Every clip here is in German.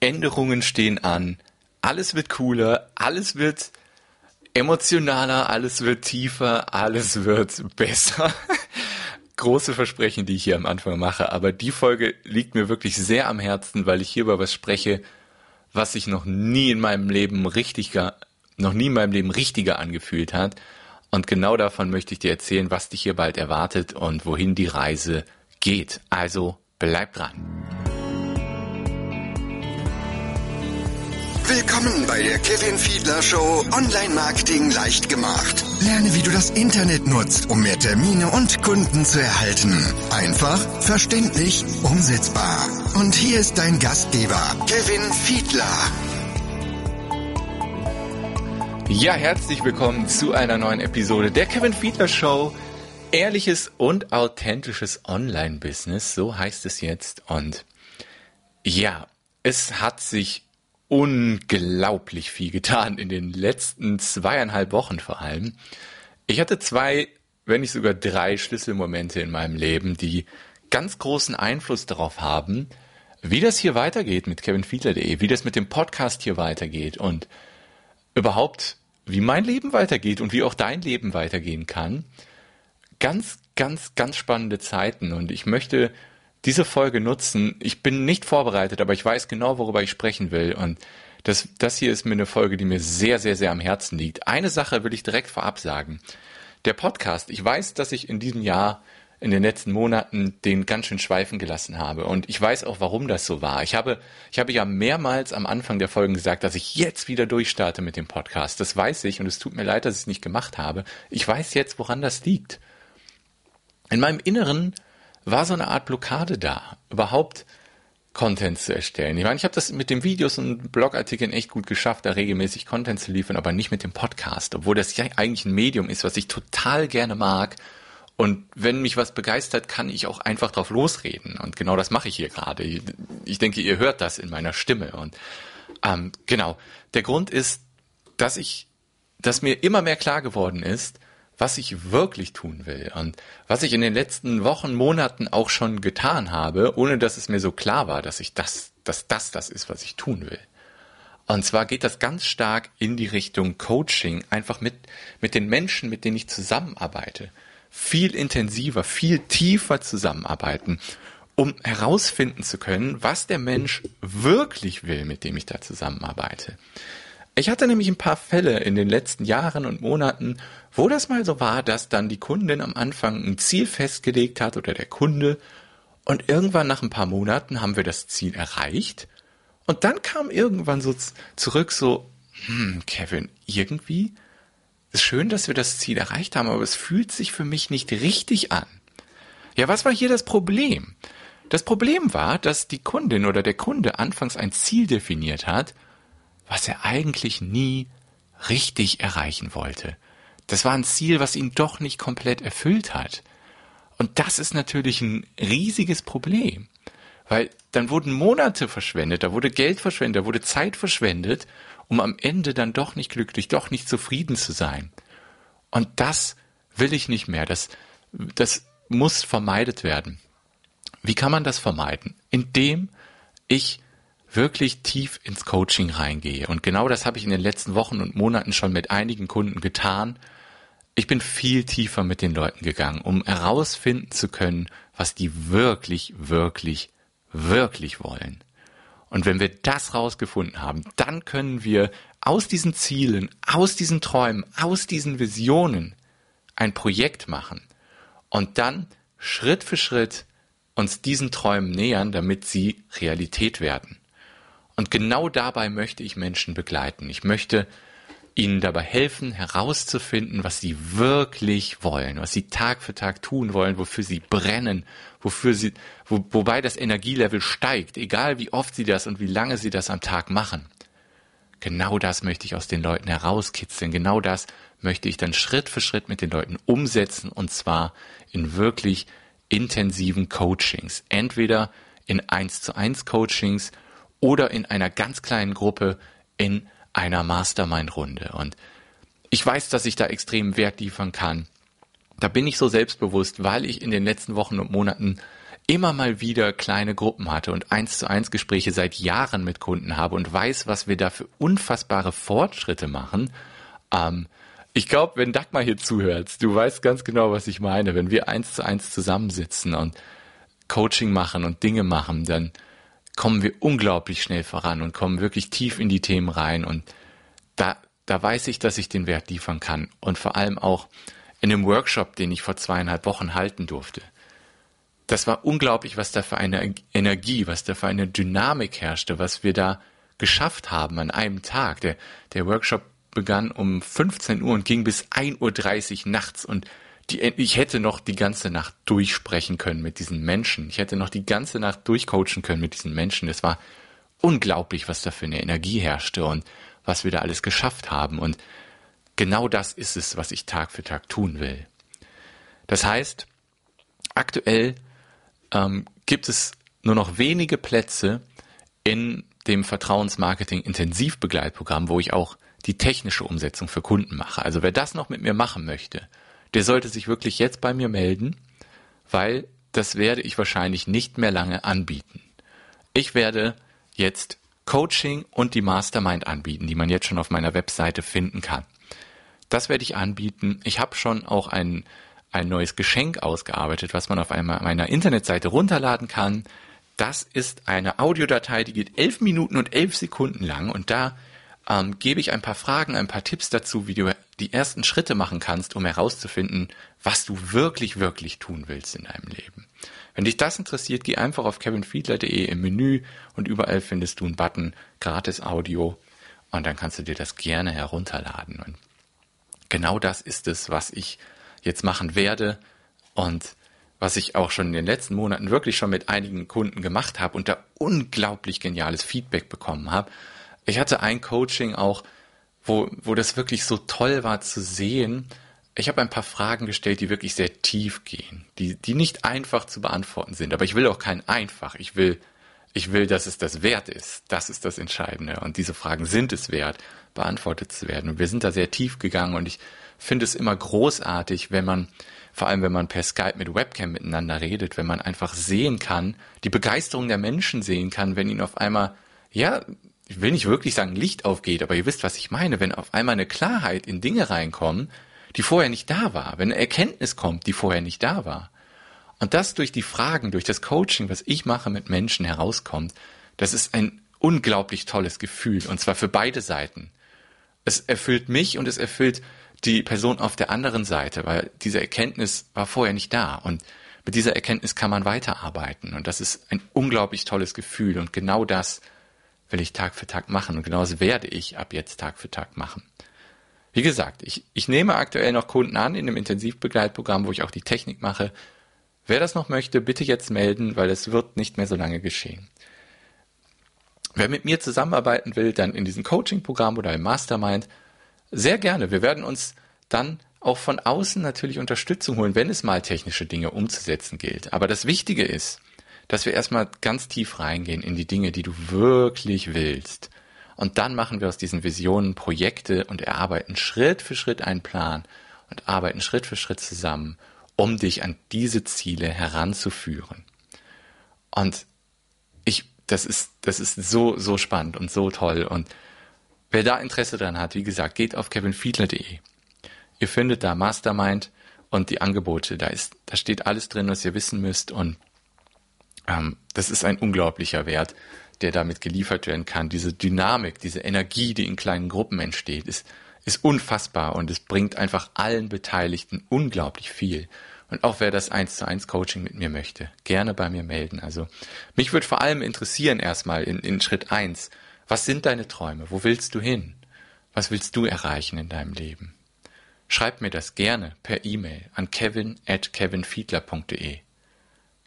Änderungen stehen an, alles wird cooler, alles wird emotionaler, alles wird tiefer, alles wird besser. Große Versprechen, die ich hier am Anfang mache, aber die Folge liegt mir wirklich sehr am Herzen, weil ich hier über was spreche, was sich noch nie in meinem Leben richtiger, noch nie in meinem Leben richtiger angefühlt hat. Und genau davon möchte ich dir erzählen, was dich hier bald erwartet und wohin die Reise geht. Also bleib dran. Willkommen bei der Kevin Fiedler Show Online Marketing leicht gemacht. Lerne, wie du das Internet nutzt, um mehr Termine und Kunden zu erhalten. Einfach, verständlich, umsetzbar. Und hier ist dein Gastgeber, Kevin Fiedler. Ja, herzlich willkommen zu einer neuen Episode der Kevin Fiedler Show. Ehrliches und authentisches Online-Business, so heißt es jetzt. Und ja, es hat sich unglaublich viel getan in den letzten zweieinhalb Wochen vor allem. Ich hatte zwei, wenn nicht sogar drei Schlüsselmomente in meinem Leben, die ganz großen Einfluss darauf haben, wie das hier weitergeht mit kevinfiedler.de, wie das mit dem Podcast hier weitergeht und überhaupt, wie mein Leben weitergeht und wie auch dein Leben weitergehen kann. Ganz, ganz, ganz spannende Zeiten und ich möchte diese Folge nutzen. Ich bin nicht vorbereitet, aber ich weiß genau, worüber ich sprechen will. Und das, das hier ist mir eine Folge, die mir sehr, sehr, sehr am Herzen liegt. Eine Sache will ich direkt vorab sagen. Der Podcast, ich weiß, dass ich in diesem Jahr, in den letzten Monaten den ganz schön schweifen gelassen habe. Und ich weiß auch, warum das so war. Ich habe, ich habe ja mehrmals am Anfang der Folgen gesagt, dass ich jetzt wieder durchstarte mit dem Podcast. Das weiß ich und es tut mir leid, dass ich es nicht gemacht habe. Ich weiß jetzt, woran das liegt. In meinem Inneren war so eine Art Blockade da, überhaupt Content zu erstellen. Ich meine, ich habe das mit den Videos und Blogartikeln echt gut geschafft, da regelmäßig Content zu liefern, aber nicht mit dem Podcast, obwohl das ja eigentlich ein Medium ist, was ich total gerne mag. Und wenn mich was begeistert, kann ich auch einfach drauf losreden. Und genau das mache ich hier gerade. Ich denke, ihr hört das in meiner Stimme. Und ähm, genau, der Grund ist, dass ich, dass mir immer mehr klar geworden ist, was ich wirklich tun will und was ich in den letzten Wochen, Monaten auch schon getan habe, ohne dass es mir so klar war, dass ich das, dass das das ist, was ich tun will. Und zwar geht das ganz stark in die Richtung Coaching, einfach mit, mit den Menschen, mit denen ich zusammenarbeite. Viel intensiver, viel tiefer zusammenarbeiten, um herausfinden zu können, was der Mensch wirklich will, mit dem ich da zusammenarbeite. Ich hatte nämlich ein paar Fälle in den letzten Jahren und Monaten, wo das mal so war, dass dann die Kundin am Anfang ein Ziel festgelegt hat oder der Kunde und irgendwann nach ein paar Monaten haben wir das Ziel erreicht und dann kam irgendwann so zurück so, hm, Kevin, irgendwie ist schön, dass wir das Ziel erreicht haben, aber es fühlt sich für mich nicht richtig an. Ja, was war hier das Problem? Das Problem war, dass die Kundin oder der Kunde anfangs ein Ziel definiert hat was er eigentlich nie richtig erreichen wollte. Das war ein Ziel, was ihn doch nicht komplett erfüllt hat. Und das ist natürlich ein riesiges Problem. Weil dann wurden Monate verschwendet, da wurde Geld verschwendet, da wurde Zeit verschwendet, um am Ende dann doch nicht glücklich, doch nicht zufrieden zu sein. Und das will ich nicht mehr. Das, das muss vermeidet werden. Wie kann man das vermeiden? Indem ich wirklich tief ins Coaching reingehe. Und genau das habe ich in den letzten Wochen und Monaten schon mit einigen Kunden getan. Ich bin viel tiefer mit den Leuten gegangen, um herausfinden zu können, was die wirklich, wirklich, wirklich wollen. Und wenn wir das rausgefunden haben, dann können wir aus diesen Zielen, aus diesen Träumen, aus diesen Visionen ein Projekt machen und dann Schritt für Schritt uns diesen Träumen nähern, damit sie Realität werden. Und genau dabei möchte ich Menschen begleiten. Ich möchte ihnen dabei helfen, herauszufinden, was sie wirklich wollen, was sie Tag für Tag tun wollen, wofür sie brennen, wofür sie, wo, wobei das Energielevel steigt, egal wie oft sie das und wie lange sie das am Tag machen. Genau das möchte ich aus den Leuten herauskitzeln. Genau das möchte ich dann Schritt für Schritt mit den Leuten umsetzen und zwar in wirklich intensiven Coachings. Entweder in 1 zu 1 Coachings oder in einer ganz kleinen Gruppe in einer Mastermind-Runde. Und ich weiß, dass ich da extrem Wert liefern kann. Da bin ich so selbstbewusst, weil ich in den letzten Wochen und Monaten immer mal wieder kleine Gruppen hatte und eins zu eins Gespräche seit Jahren mit Kunden habe und weiß, was wir da für unfassbare Fortschritte machen. Ähm, ich glaube, wenn Dagmar hier zuhört, du weißt ganz genau, was ich meine. Wenn wir eins zu eins zusammensitzen und Coaching machen und Dinge machen, dann kommen wir unglaublich schnell voran und kommen wirklich tief in die Themen rein und da, da weiß ich, dass ich den Wert liefern kann und vor allem auch in einem Workshop, den ich vor zweieinhalb Wochen halten durfte. Das war unglaublich, was da für eine Energie, was da für eine Dynamik herrschte, was wir da geschafft haben an einem Tag. Der, der Workshop begann um 15 Uhr und ging bis 1.30 Uhr nachts und die, ich hätte noch die ganze Nacht durchsprechen können mit diesen Menschen. Ich hätte noch die ganze Nacht durchcoachen können mit diesen Menschen. Es war unglaublich, was da für eine Energie herrschte und was wir da alles geschafft haben. Und genau das ist es, was ich Tag für Tag tun will. Das heißt, aktuell ähm, gibt es nur noch wenige Plätze in dem Vertrauensmarketing Intensivbegleitprogramm, wo ich auch die technische Umsetzung für Kunden mache. Also wer das noch mit mir machen möchte, der sollte sich wirklich jetzt bei mir melden, weil das werde ich wahrscheinlich nicht mehr lange anbieten. Ich werde jetzt Coaching und die Mastermind anbieten, die man jetzt schon auf meiner Webseite finden kann. Das werde ich anbieten. Ich habe schon auch ein, ein neues Geschenk ausgearbeitet, was man auf einer, meiner Internetseite runterladen kann. Das ist eine Audiodatei, die geht elf Minuten und elf Sekunden lang und da ähm, gebe ich ein paar Fragen, ein paar Tipps dazu, wie du die ersten Schritte machen kannst, um herauszufinden, was du wirklich, wirklich tun willst in deinem Leben. Wenn dich das interessiert, geh einfach auf kevinfiedler.de im Menü und überall findest du einen Button gratis Audio und dann kannst du dir das gerne herunterladen. Und genau das ist es, was ich jetzt machen werde und was ich auch schon in den letzten Monaten wirklich schon mit einigen Kunden gemacht habe und da unglaublich geniales Feedback bekommen habe ich hatte ein Coaching auch, wo, wo das wirklich so toll war zu sehen. Ich habe ein paar Fragen gestellt, die wirklich sehr tief gehen, die, die nicht einfach zu beantworten sind. Aber ich will auch kein einfach. Ich will, ich will, dass es das wert ist. Das ist das Entscheidende. Und diese Fragen sind es wert, beantwortet zu werden. Und wir sind da sehr tief gegangen und ich finde es immer großartig, wenn man, vor allem wenn man per Skype mit Webcam miteinander redet, wenn man einfach sehen kann, die Begeisterung der Menschen sehen kann, wenn ihnen auf einmal, ja, ich will nicht wirklich sagen Licht aufgeht, aber ihr wisst, was ich meine, wenn auf einmal eine Klarheit in Dinge reinkommen, die vorher nicht da war, wenn eine Erkenntnis kommt, die vorher nicht da war. Und das durch die Fragen, durch das Coaching, was ich mache mit Menschen herauskommt, das ist ein unglaublich tolles Gefühl. Und zwar für beide Seiten. Es erfüllt mich und es erfüllt die Person auf der anderen Seite, weil diese Erkenntnis war vorher nicht da. Und mit dieser Erkenntnis kann man weiterarbeiten. Und das ist ein unglaublich tolles Gefühl. Und genau das will ich Tag für Tag machen und genauso werde ich ab jetzt Tag für Tag machen. Wie gesagt, ich, ich nehme aktuell noch Kunden an in einem Intensivbegleitprogramm, wo ich auch die Technik mache. Wer das noch möchte, bitte jetzt melden, weil es wird nicht mehr so lange geschehen. Wer mit mir zusammenarbeiten will, dann in diesem Coaching-Programm oder im Mastermind, sehr gerne. Wir werden uns dann auch von außen natürlich Unterstützung holen, wenn es mal technische Dinge umzusetzen gilt. Aber das Wichtige ist, dass wir erstmal ganz tief reingehen in die Dinge, die du wirklich willst. Und dann machen wir aus diesen Visionen Projekte und erarbeiten Schritt für Schritt einen Plan und arbeiten Schritt für Schritt zusammen, um dich an diese Ziele heranzuführen. Und ich, das ist, das ist so, so spannend und so toll. Und wer da Interesse dran hat, wie gesagt, geht auf kevinfiedler.de. Ihr findet da Mastermind und die Angebote. Da ist, da steht alles drin, was ihr wissen müsst und ähm, das ist ein unglaublicher Wert, der damit geliefert werden kann. Diese Dynamik, diese Energie, die in kleinen Gruppen entsteht, ist, ist unfassbar und es bringt einfach allen Beteiligten unglaublich viel. Und auch wer das 1 zu 1 Coaching mit mir möchte, gerne bei mir melden. Also mich würde vor allem interessieren erstmal in, in Schritt 1, was sind deine Träume? Wo willst du hin? Was willst du erreichen in deinem Leben? Schreib mir das gerne per E-Mail an kevin at kevinfiedler.de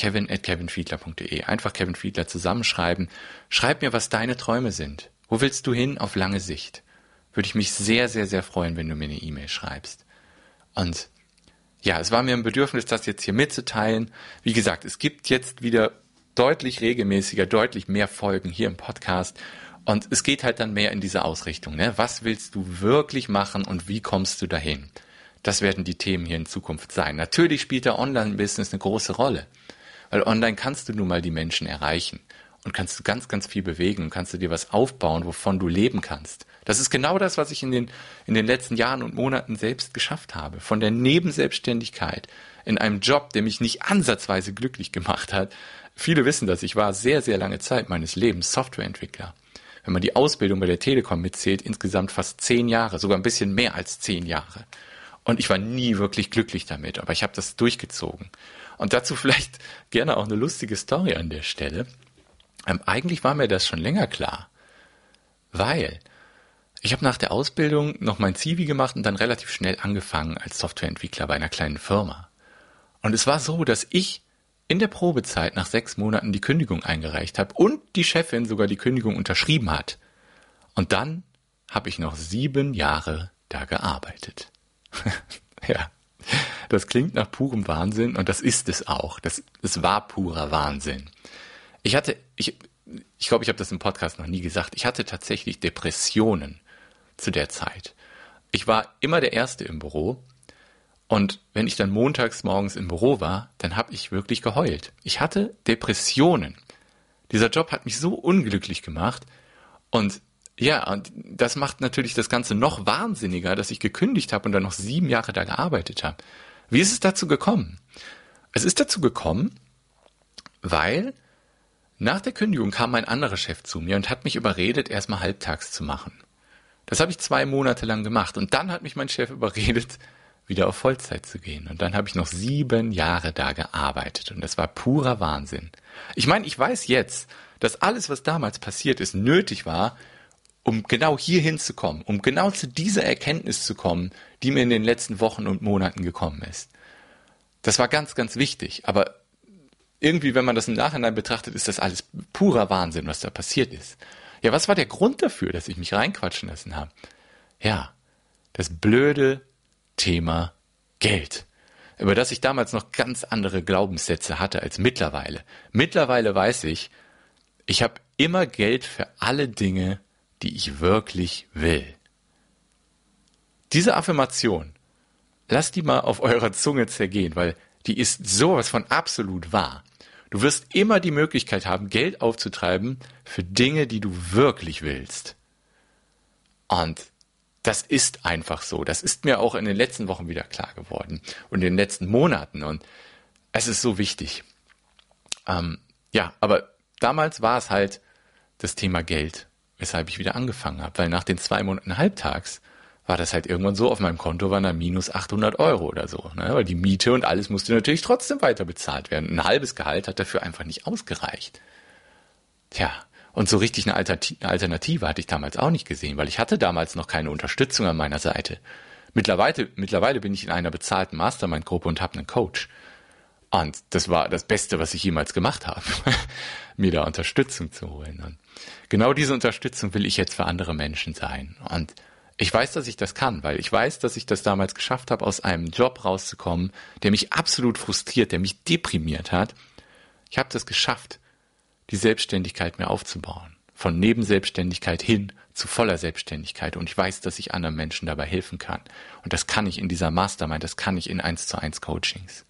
kevin at kevinfiedler.de. Einfach Kevin Fiedler zusammenschreiben. Schreib mir, was deine Träume sind. Wo willst du hin auf lange Sicht? Würde ich mich sehr, sehr, sehr freuen, wenn du mir eine E-Mail schreibst. Und ja, es war mir ein Bedürfnis, das jetzt hier mitzuteilen. Wie gesagt, es gibt jetzt wieder deutlich regelmäßiger, deutlich mehr Folgen hier im Podcast. Und es geht halt dann mehr in diese Ausrichtung. Ne? Was willst du wirklich machen und wie kommst du dahin? Das werden die Themen hier in Zukunft sein. Natürlich spielt der Online-Business eine große Rolle. Weil online kannst du nun mal die Menschen erreichen und kannst du ganz, ganz viel bewegen und kannst du dir was aufbauen, wovon du leben kannst. Das ist genau das, was ich in den, in den letzten Jahren und Monaten selbst geschafft habe. Von der Nebenselbstständigkeit in einem Job, der mich nicht ansatzweise glücklich gemacht hat. Viele wissen das. Ich war sehr, sehr lange Zeit meines Lebens Softwareentwickler. Wenn man die Ausbildung bei der Telekom mitzählt, insgesamt fast zehn Jahre, sogar ein bisschen mehr als zehn Jahre. Und ich war nie wirklich glücklich damit, aber ich habe das durchgezogen. Und dazu vielleicht gerne auch eine lustige Story an der Stelle. Ähm, eigentlich war mir das schon länger klar, weil ich habe nach der Ausbildung noch mein Zivi gemacht und dann relativ schnell angefangen als Softwareentwickler bei einer kleinen Firma. Und es war so, dass ich in der Probezeit nach sechs Monaten die Kündigung eingereicht habe und die Chefin sogar die Kündigung unterschrieben hat. Und dann habe ich noch sieben Jahre da gearbeitet. ja, das klingt nach purem Wahnsinn und das ist es auch. Das, es war purer Wahnsinn. Ich hatte, ich, ich glaube, ich habe das im Podcast noch nie gesagt. Ich hatte tatsächlich Depressionen zu der Zeit. Ich war immer der Erste im Büro und wenn ich dann montags morgens im Büro war, dann habe ich wirklich geheult. Ich hatte Depressionen. Dieser Job hat mich so unglücklich gemacht und ja, und das macht natürlich das Ganze noch wahnsinniger, dass ich gekündigt habe und dann noch sieben Jahre da gearbeitet habe. Wie ist es dazu gekommen? Es ist dazu gekommen, weil nach der Kündigung kam ein anderer Chef zu mir und hat mich überredet, erstmal halbtags zu machen. Das habe ich zwei Monate lang gemacht und dann hat mich mein Chef überredet, wieder auf Vollzeit zu gehen. Und dann habe ich noch sieben Jahre da gearbeitet und das war purer Wahnsinn. Ich meine, ich weiß jetzt, dass alles, was damals passiert ist, nötig war, um genau hier hinzukommen, um genau zu dieser Erkenntnis zu kommen, die mir in den letzten Wochen und Monaten gekommen ist. Das war ganz, ganz wichtig. Aber irgendwie, wenn man das im Nachhinein betrachtet, ist das alles purer Wahnsinn, was da passiert ist. Ja, was war der Grund dafür, dass ich mich reinquatschen lassen habe? Ja, das blöde Thema Geld. Über das ich damals noch ganz andere Glaubenssätze hatte als mittlerweile. Mittlerweile weiß ich, ich habe immer Geld für alle Dinge, die ich wirklich will. Diese Affirmation, lasst die mal auf eurer Zunge zergehen, weil die ist sowas von absolut wahr. Du wirst immer die Möglichkeit haben, Geld aufzutreiben für Dinge, die du wirklich willst. Und das ist einfach so. Das ist mir auch in den letzten Wochen wieder klar geworden und in den letzten Monaten. Und es ist so wichtig. Ähm, ja, aber damals war es halt das Thema Geld, weshalb ich wieder angefangen habe. Weil nach den zwei Monaten halbtags war das halt irgendwann so, auf meinem Konto waren dann minus 800 Euro oder so. Ne? Weil die Miete und alles musste natürlich trotzdem weiter bezahlt werden. Ein halbes Gehalt hat dafür einfach nicht ausgereicht. Tja, und so richtig eine Alternative hatte ich damals auch nicht gesehen, weil ich hatte damals noch keine Unterstützung an meiner Seite. Mittlerweile, mittlerweile bin ich in einer bezahlten Mastermind-Gruppe und habe einen Coach. Und das war das Beste, was ich jemals gemacht habe, mir da Unterstützung zu holen. Und genau diese Unterstützung will ich jetzt für andere Menschen sein. Und ich weiß, dass ich das kann, weil ich weiß, dass ich das damals geschafft habe, aus einem Job rauszukommen, der mich absolut frustriert, der mich deprimiert hat. Ich habe das geschafft, die Selbstständigkeit mir aufzubauen. Von Nebenselbstständigkeit hin zu voller Selbstständigkeit. Und ich weiß, dass ich anderen Menschen dabei helfen kann. Und das kann ich in dieser Mastermind, das kann ich in eins zu eins Coachings.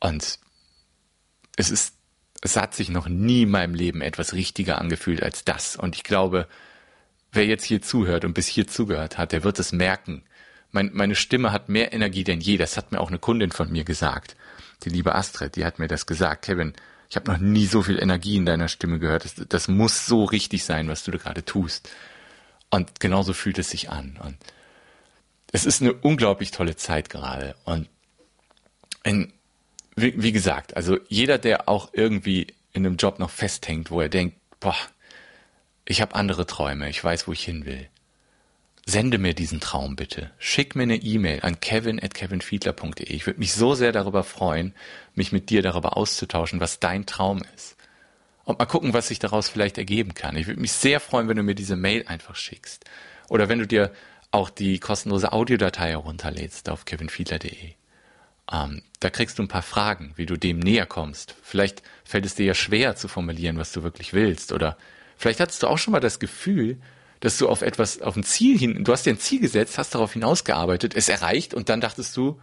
Und es ist, es hat sich noch nie in meinem Leben etwas richtiger angefühlt als das. Und ich glaube, wer jetzt hier zuhört und bis hier zugehört hat, der wird es merken. Mein, meine Stimme hat mehr Energie denn je. Das hat mir auch eine Kundin von mir gesagt. Die liebe Astrid, die hat mir das gesagt. Kevin, ich habe noch nie so viel Energie in deiner Stimme gehört. Das, das muss so richtig sein, was du da gerade tust. Und genauso fühlt es sich an. Und es ist eine unglaublich tolle Zeit gerade. Und in, wie, wie gesagt, also jeder, der auch irgendwie in einem Job noch festhängt, wo er denkt, boah, ich habe andere Träume, ich weiß, wo ich hin will. Sende mir diesen Traum bitte. Schick mir eine E-Mail an kevin@kevinfiedler.de. Ich würde mich so sehr darüber freuen, mich mit dir darüber auszutauschen, was dein Traum ist. Und mal gucken, was sich daraus vielleicht ergeben kann. Ich würde mich sehr freuen, wenn du mir diese Mail einfach schickst. Oder wenn du dir auch die kostenlose Audiodatei herunterlädst auf kevinfiedler.de. Ähm, da kriegst du ein paar Fragen, wie du dem näher kommst. Vielleicht fällt es dir ja schwer zu formulieren, was du wirklich willst. Oder Vielleicht hattest du auch schon mal das Gefühl, dass du auf etwas, auf ein Ziel hin, du hast dir ein Ziel gesetzt, hast darauf hinausgearbeitet, es erreicht und dann dachtest du,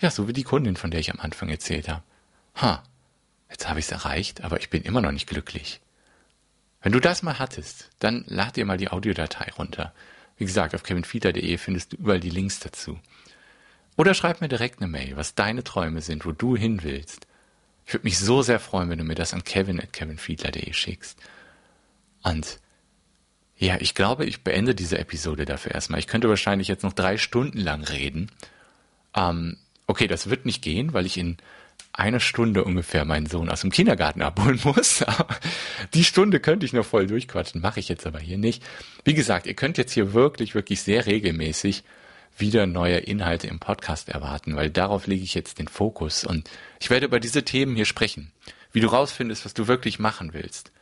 ja, so wie die Kundin, von der ich am Anfang erzählt habe. Ha, jetzt habe ich es erreicht, aber ich bin immer noch nicht glücklich. Wenn du das mal hattest, dann lad dir mal die Audiodatei runter. Wie gesagt, auf kevinfieder.de findest du überall die Links dazu. Oder schreib mir direkt eine Mail, was deine Träume sind, wo du hin willst. Ich würde mich so sehr freuen, wenn du mir das an kevin.kevinfiedler.de schickst. Und ja, ich glaube, ich beende diese Episode dafür erstmal. Ich könnte wahrscheinlich jetzt noch drei Stunden lang reden. Ähm, okay, das wird nicht gehen, weil ich in einer Stunde ungefähr meinen Sohn aus dem Kindergarten abholen muss. die Stunde könnte ich noch voll durchquatschen, mache ich jetzt aber hier nicht. Wie gesagt, ihr könnt jetzt hier wirklich, wirklich sehr regelmäßig wieder neue Inhalte im Podcast erwarten, weil darauf lege ich jetzt den Fokus und ich werde über diese Themen hier sprechen. Wie du rausfindest, was du wirklich machen willst.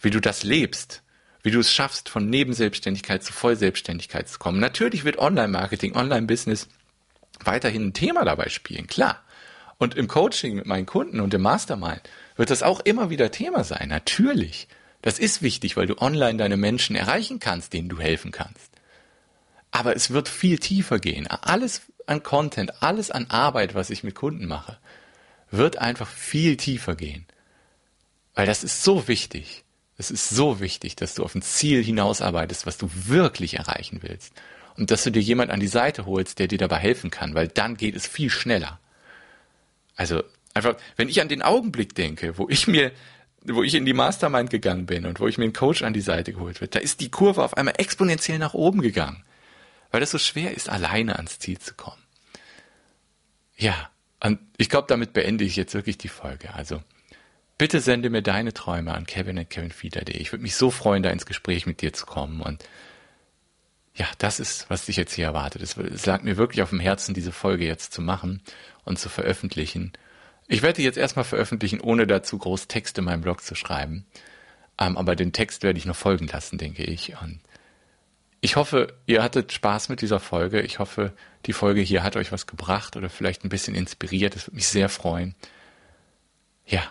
Wie du das lebst. Wie du es schaffst, von Nebenselbstständigkeit zu Vollselbstständigkeit zu kommen. Natürlich wird Online-Marketing, Online-Business weiterhin ein Thema dabei spielen, klar. Und im Coaching mit meinen Kunden und im Mastermind wird das auch immer wieder Thema sein, natürlich. Das ist wichtig, weil du online deine Menschen erreichen kannst, denen du helfen kannst. Aber es wird viel tiefer gehen. Alles an Content, alles an Arbeit, was ich mit Kunden mache, wird einfach viel tiefer gehen. Weil das ist so wichtig. Es ist so wichtig, dass du auf ein Ziel hinausarbeitest, was du wirklich erreichen willst. Und dass du dir jemand an die Seite holst, der dir dabei helfen kann, weil dann geht es viel schneller. Also einfach, wenn ich an den Augenblick denke, wo ich mir, wo ich in die Mastermind gegangen bin und wo ich mir einen Coach an die Seite geholt wird, da ist die Kurve auf einmal exponentiell nach oben gegangen weil es so schwer ist, alleine ans Ziel zu kommen. Ja, und ich glaube, damit beende ich jetzt wirklich die Folge. Also bitte sende mir deine Träume an kevin at kevinfieder.de. Ich würde mich so freuen, da ins Gespräch mit dir zu kommen. Und ja, das ist, was dich jetzt hier erwartet. Es, es lag mir wirklich auf dem Herzen, diese Folge jetzt zu machen und zu veröffentlichen. Ich werde die jetzt erstmal veröffentlichen, ohne dazu groß Text in meinem Blog zu schreiben. Ähm, aber den Text werde ich noch folgen lassen, denke ich. Und ich hoffe, ihr hattet Spaß mit dieser Folge. Ich hoffe, die Folge hier hat euch was gebracht oder vielleicht ein bisschen inspiriert. Das würde mich sehr freuen. Ja,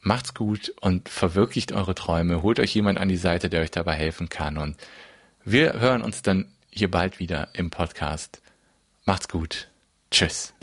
macht's gut und verwirklicht eure Träume. Holt euch jemand an die Seite, der euch dabei helfen kann. Und wir hören uns dann hier bald wieder im Podcast. Macht's gut. Tschüss.